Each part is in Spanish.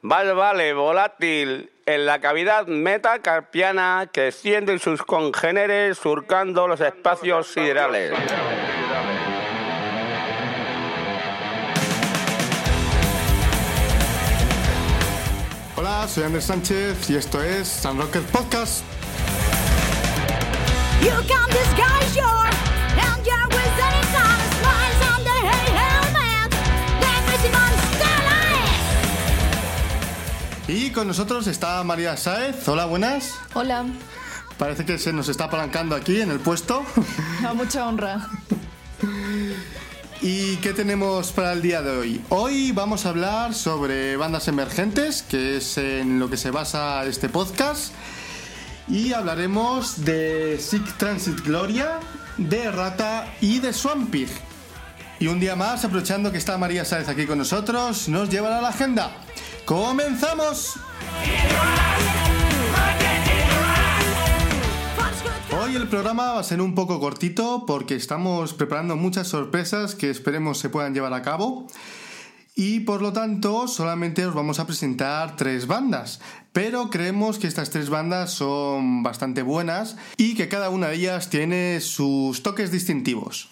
Vale, vale, volátil en la cavidad metacarpiana que extiende sus congéneres surcando los espacios siderales. Hola, soy Andrés Sánchez y esto es San Rocker Podcast. You can disguise your Y con nosotros está María Sáez. Hola, buenas. Hola, Parece que se nos está apalancando aquí en el puesto. a mucha honra. ¿Y qué tenemos para el día de hoy? Hoy vamos a hablar sobre bandas emergentes, que es en lo que se basa este podcast. Y hablaremos de Sick Transit Gloria, de Rata y de Swampig. Y un día más, aprovechando que está María Sáez aquí con nosotros, nos llevará a la agenda. ¡Comenzamos! Hoy el programa va a ser un poco cortito porque estamos preparando muchas sorpresas que esperemos se puedan llevar a cabo. Y por lo tanto solamente os vamos a presentar tres bandas. Pero creemos que estas tres bandas son bastante buenas y que cada una de ellas tiene sus toques distintivos.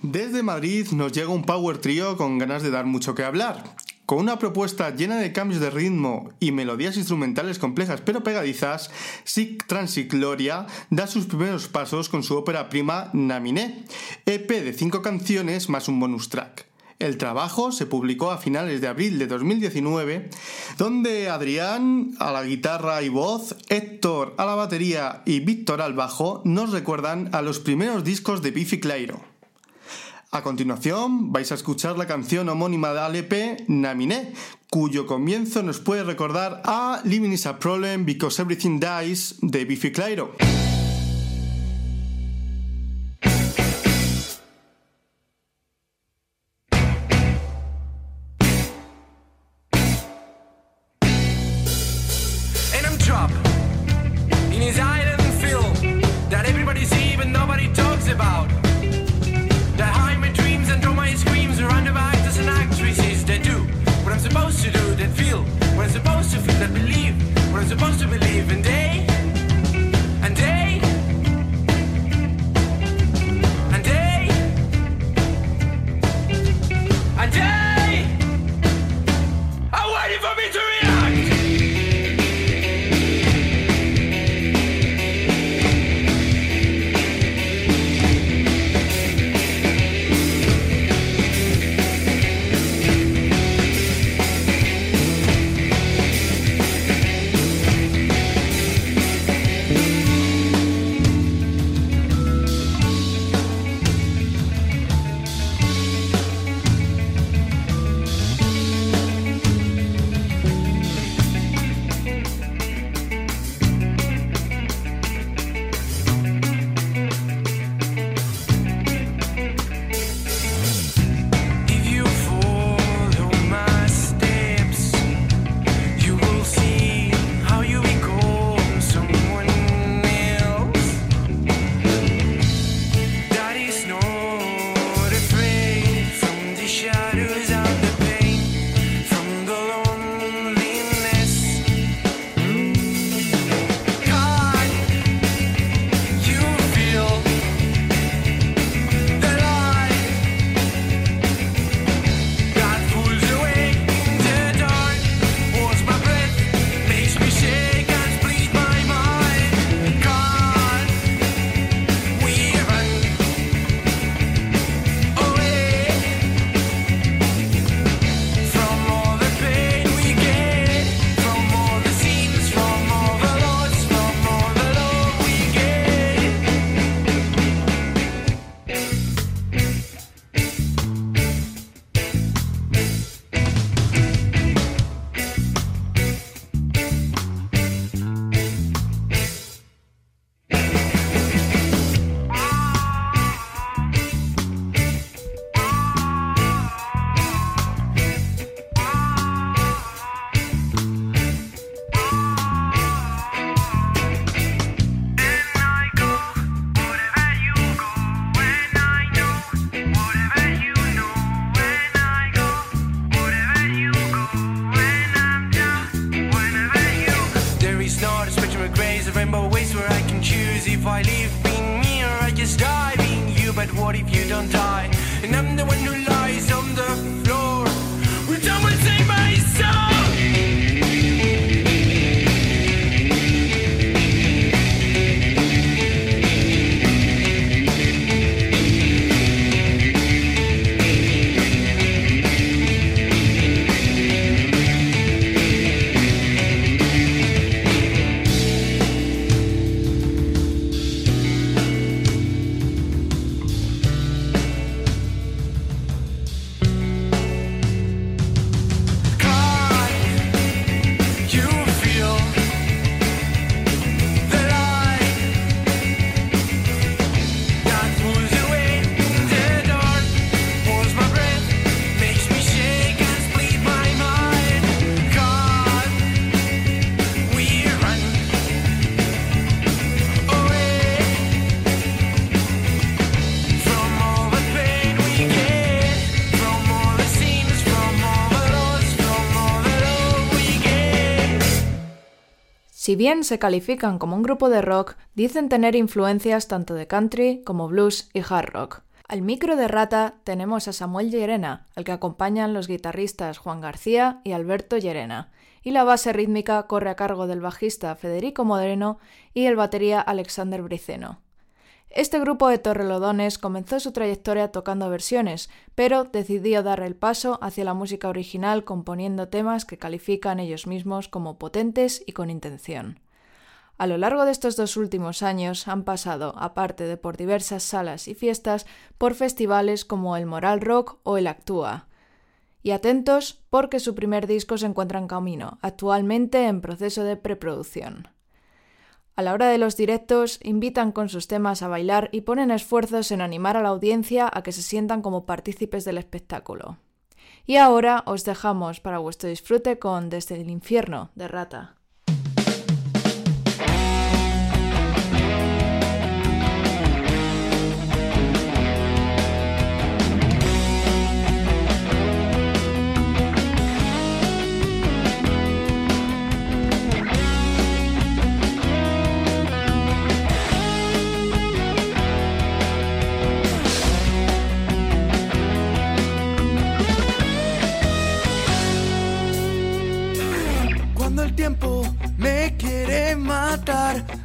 Desde Madrid nos llega un power trio con ganas de dar mucho que hablar. Con una propuesta llena de cambios de ritmo y melodías instrumentales complejas pero pegadizas, Sick Transit Gloria da sus primeros pasos con su ópera prima Naminé, EP de cinco canciones más un bonus track. El trabajo se publicó a finales de abril de 2019, donde Adrián a la guitarra y voz, Héctor a la batería y Víctor al bajo nos recuerdan a los primeros discos de Biffy Clyro. A continuación vais a escuchar la canción homónima del LP Naminé, cuyo comienzo nos puede recordar a Living is a Problem Because Everything Dies de Biffy Clyro. And I'm the one who Si bien se califican como un grupo de rock, dicen tener influencias tanto de country como blues y hard rock. Al micro de Rata tenemos a Samuel Llerena, al que acompañan los guitarristas Juan García y Alberto Llerena, y la base rítmica corre a cargo del bajista Federico Moreno y el batería Alexander Briceno. Este grupo de torrelodones comenzó su trayectoria tocando versiones, pero decidió dar el paso hacia la música original componiendo temas que califican ellos mismos como potentes y con intención. A lo largo de estos dos últimos años han pasado, aparte de por diversas salas y fiestas, por festivales como el Moral Rock o el Actúa. Y atentos porque su primer disco se encuentra en camino, actualmente en proceso de preproducción. A la hora de los directos, invitan con sus temas a bailar y ponen esfuerzos en animar a la audiencia a que se sientan como partícipes del espectáculo. Y ahora os dejamos para vuestro disfrute con Desde el infierno de Rata.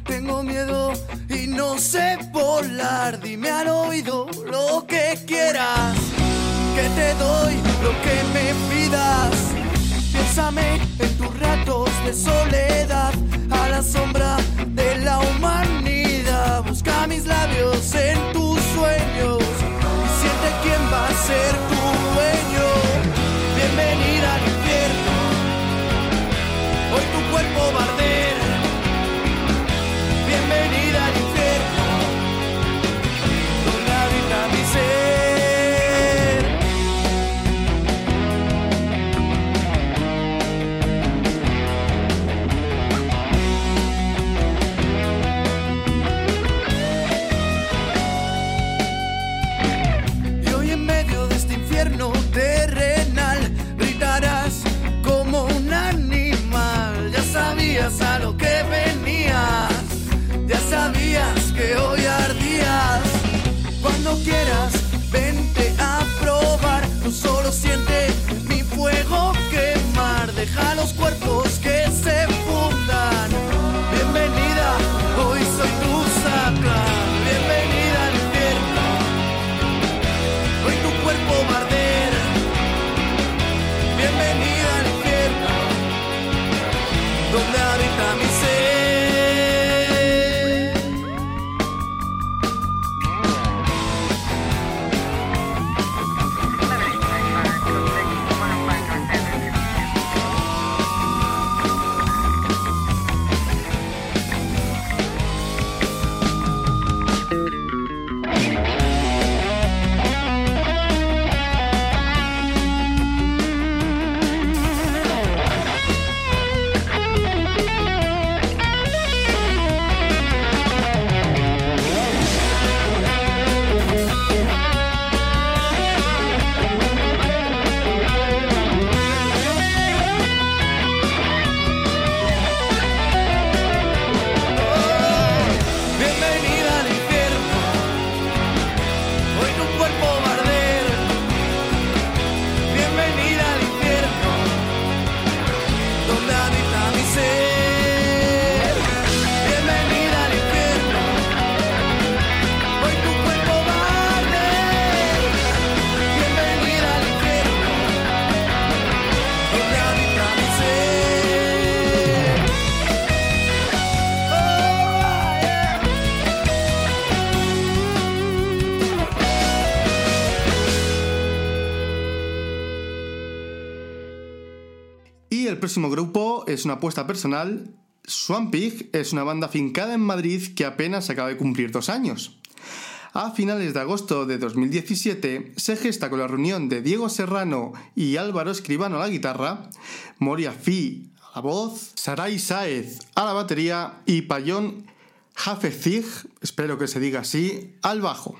Tengo miedo y no sé volar. Dime al oído lo que quieras, que te doy lo que me pidas. Piénsame en tus ratos pasa lo que próximo grupo es una apuesta personal. Swampig es una banda fincada en Madrid que apenas acaba de cumplir dos años. A finales de agosto de 2017 se gesta con la reunión de Diego Serrano y Álvaro Escribano a la guitarra, Moria Fi a la voz, Sarai Saez a la batería y Payón Hafezig, espero que se diga así, al bajo.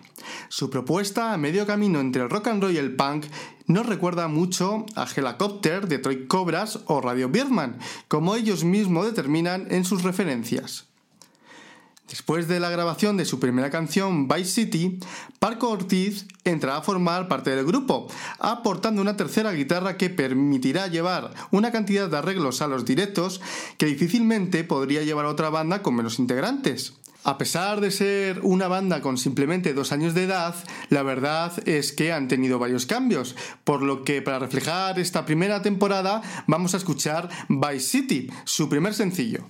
Su propuesta a medio camino entre el rock and roll y el punk nos recuerda mucho a Helicopter de Troy Cobras o Radio Birdman, como ellos mismos determinan en sus referencias. Después de la grabación de su primera canción, Vice City, Parco Ortiz entrará a formar parte del grupo, aportando una tercera guitarra que permitirá llevar una cantidad de arreglos a los directos que difícilmente podría llevar otra banda con menos integrantes. A pesar de ser una banda con simplemente dos años de edad, la verdad es que han tenido varios cambios, por lo que para reflejar esta primera temporada vamos a escuchar Vice City, su primer sencillo.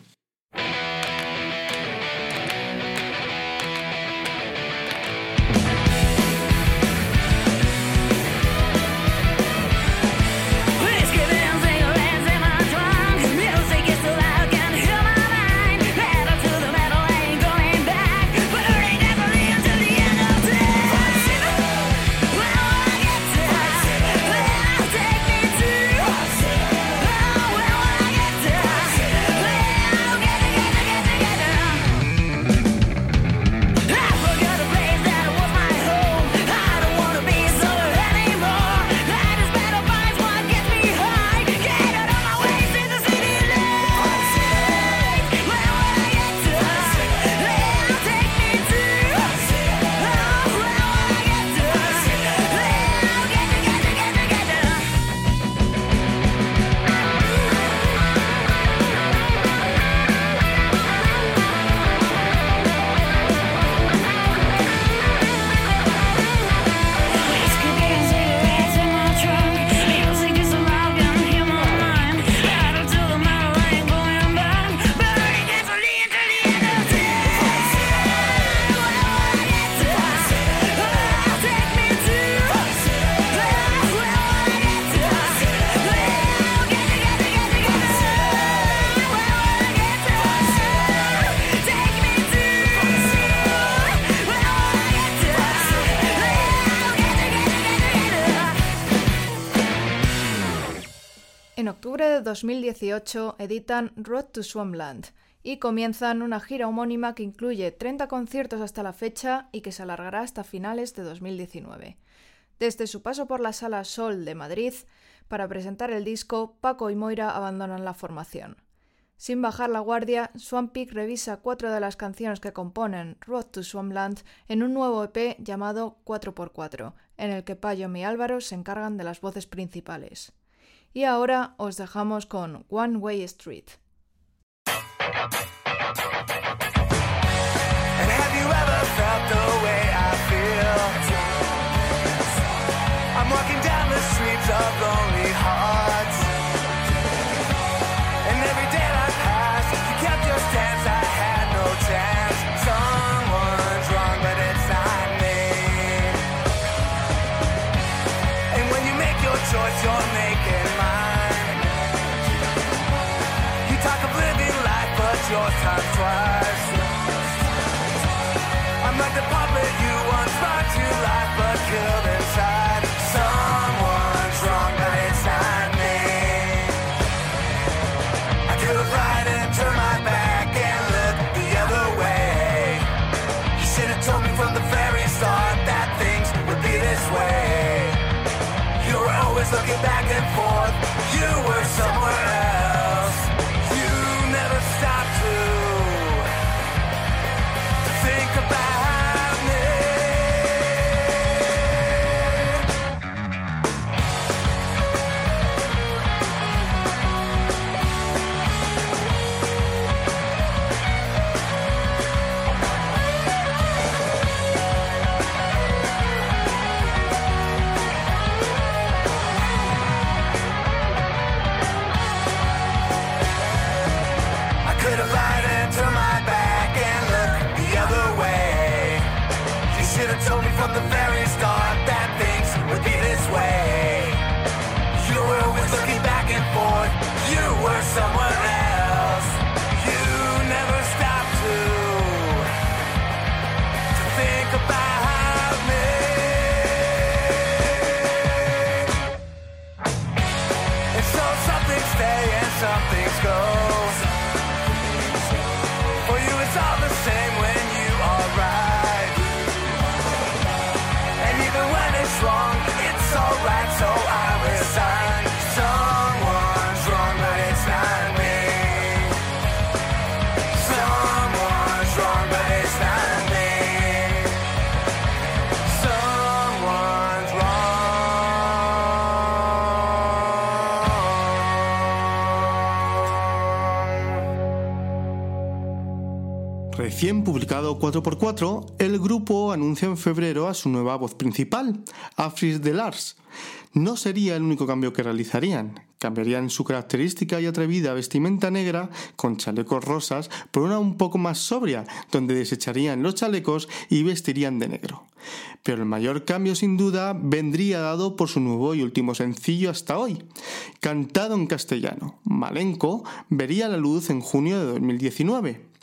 En octubre de 2018 editan Road to Swampland y comienzan una gira homónima que incluye 30 conciertos hasta la fecha y que se alargará hasta finales de 2019. Desde su paso por la sala Sol de Madrid, para presentar el disco, Paco y Moira abandonan la formación. Sin bajar la guardia, Swampig revisa cuatro de las canciones que componen Road to Swampland en un nuevo EP llamado 4x4, en el que Payom y Álvaro se encargan de las voces principales. Y ahora os dejamos con One Way Street. I inside. Recién publicado 4x4, el grupo anuncia en febrero a su nueva voz principal, Afris de Lars. No sería el único cambio que realizarían. Cambiarían su característica y atrevida vestimenta negra con chalecos rosas por una un poco más sobria, donde desecharían los chalecos y vestirían de negro. Pero el mayor cambio sin duda vendría dado por su nuevo y último sencillo hasta hoy. Cantado en castellano, Malenko vería la luz en junio de 2019.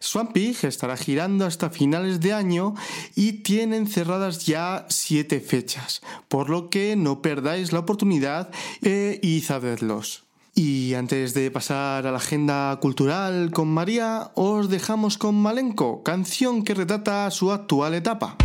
Swampy estará girando hasta finales de año y tienen cerradas ya siete fechas, por lo que no perdáis la oportunidad eh, y sabedlos. Y antes de pasar a la agenda cultural con María, os dejamos con Malenko, canción que retrata su actual etapa.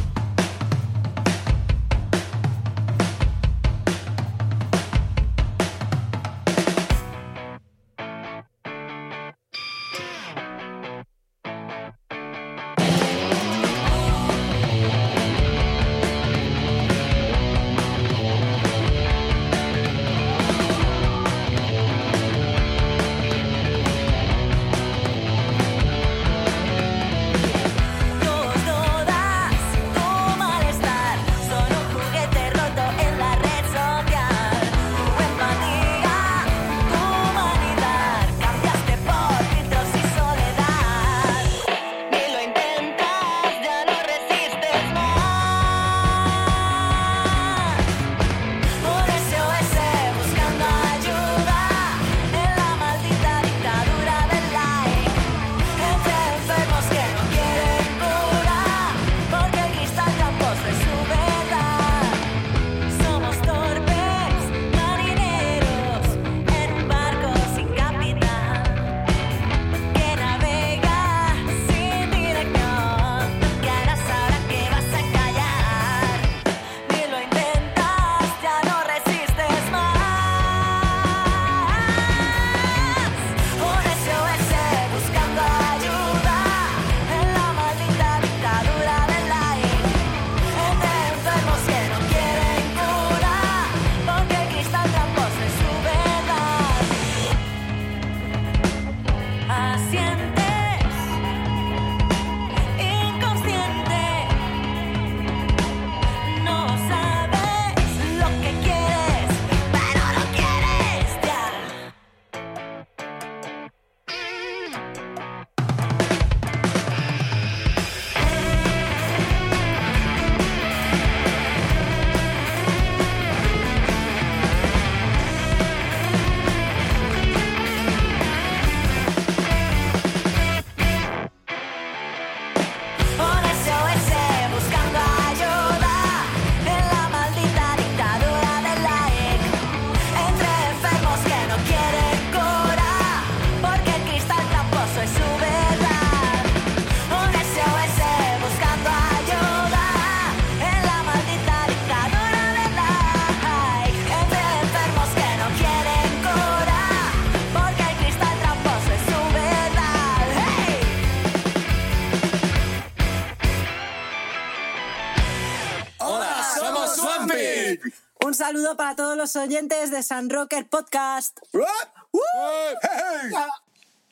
Saludo para todos los oyentes de San Rocker Podcast.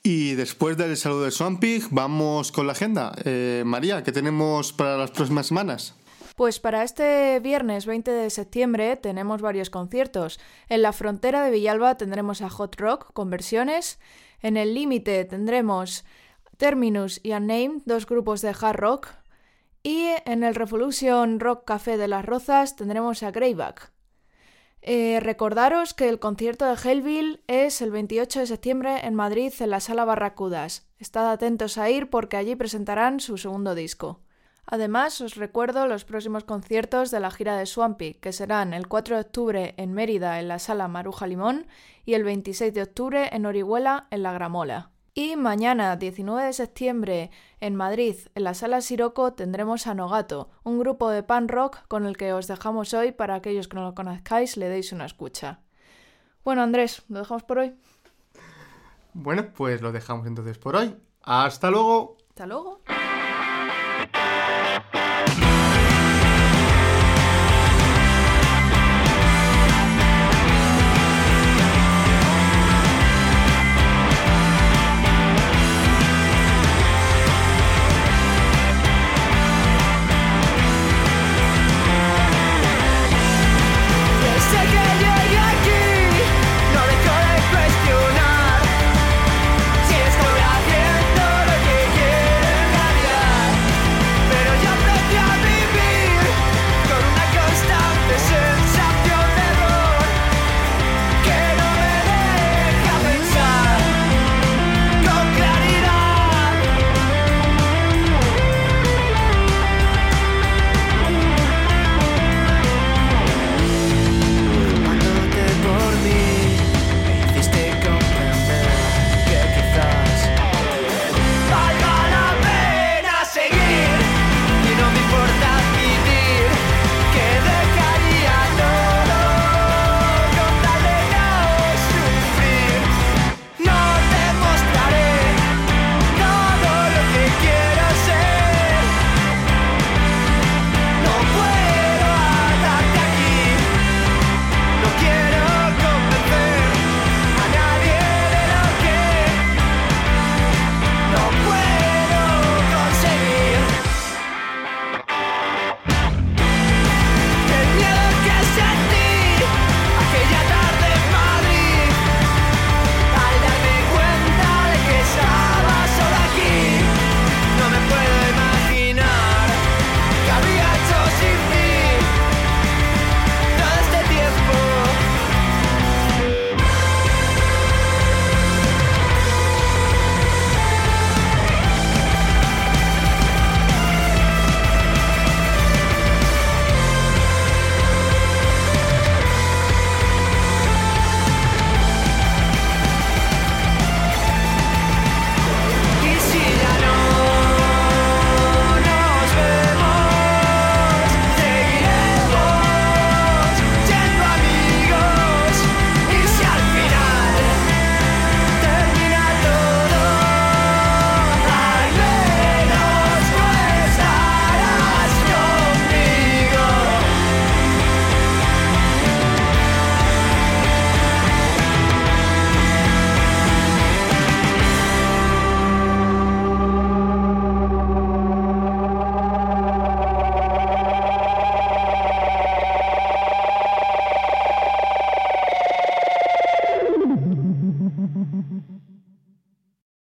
Y después del saludo de Swampig, vamos con la agenda. Eh, María, ¿qué tenemos para las próximas semanas? Pues para este viernes 20 de septiembre tenemos varios conciertos. En la frontera de Villalba tendremos a Hot Rock con versiones. En el límite tendremos Terminus y Unnamed, dos grupos de hard rock. Y en el Revolution Rock Café de las Rozas tendremos a Greyback. Eh, recordaros que el concierto de Hellville es el 28 de septiembre en Madrid en la Sala Barracudas. Estad atentos a ir porque allí presentarán su segundo disco. Además, os recuerdo los próximos conciertos de la gira de Swampy, que serán el 4 de octubre en Mérida en la sala Maruja Limón y el 26 de octubre en Orihuela en la Gramola. Y mañana, 19 de septiembre, en Madrid, en la sala Siroco, tendremos a Nogato, un grupo de pan rock con el que os dejamos hoy para aquellos que no lo conozcáis, le deis una escucha. Bueno, Andrés, ¿lo dejamos por hoy? Bueno, pues lo dejamos entonces por hoy. Hasta luego. Hasta luego.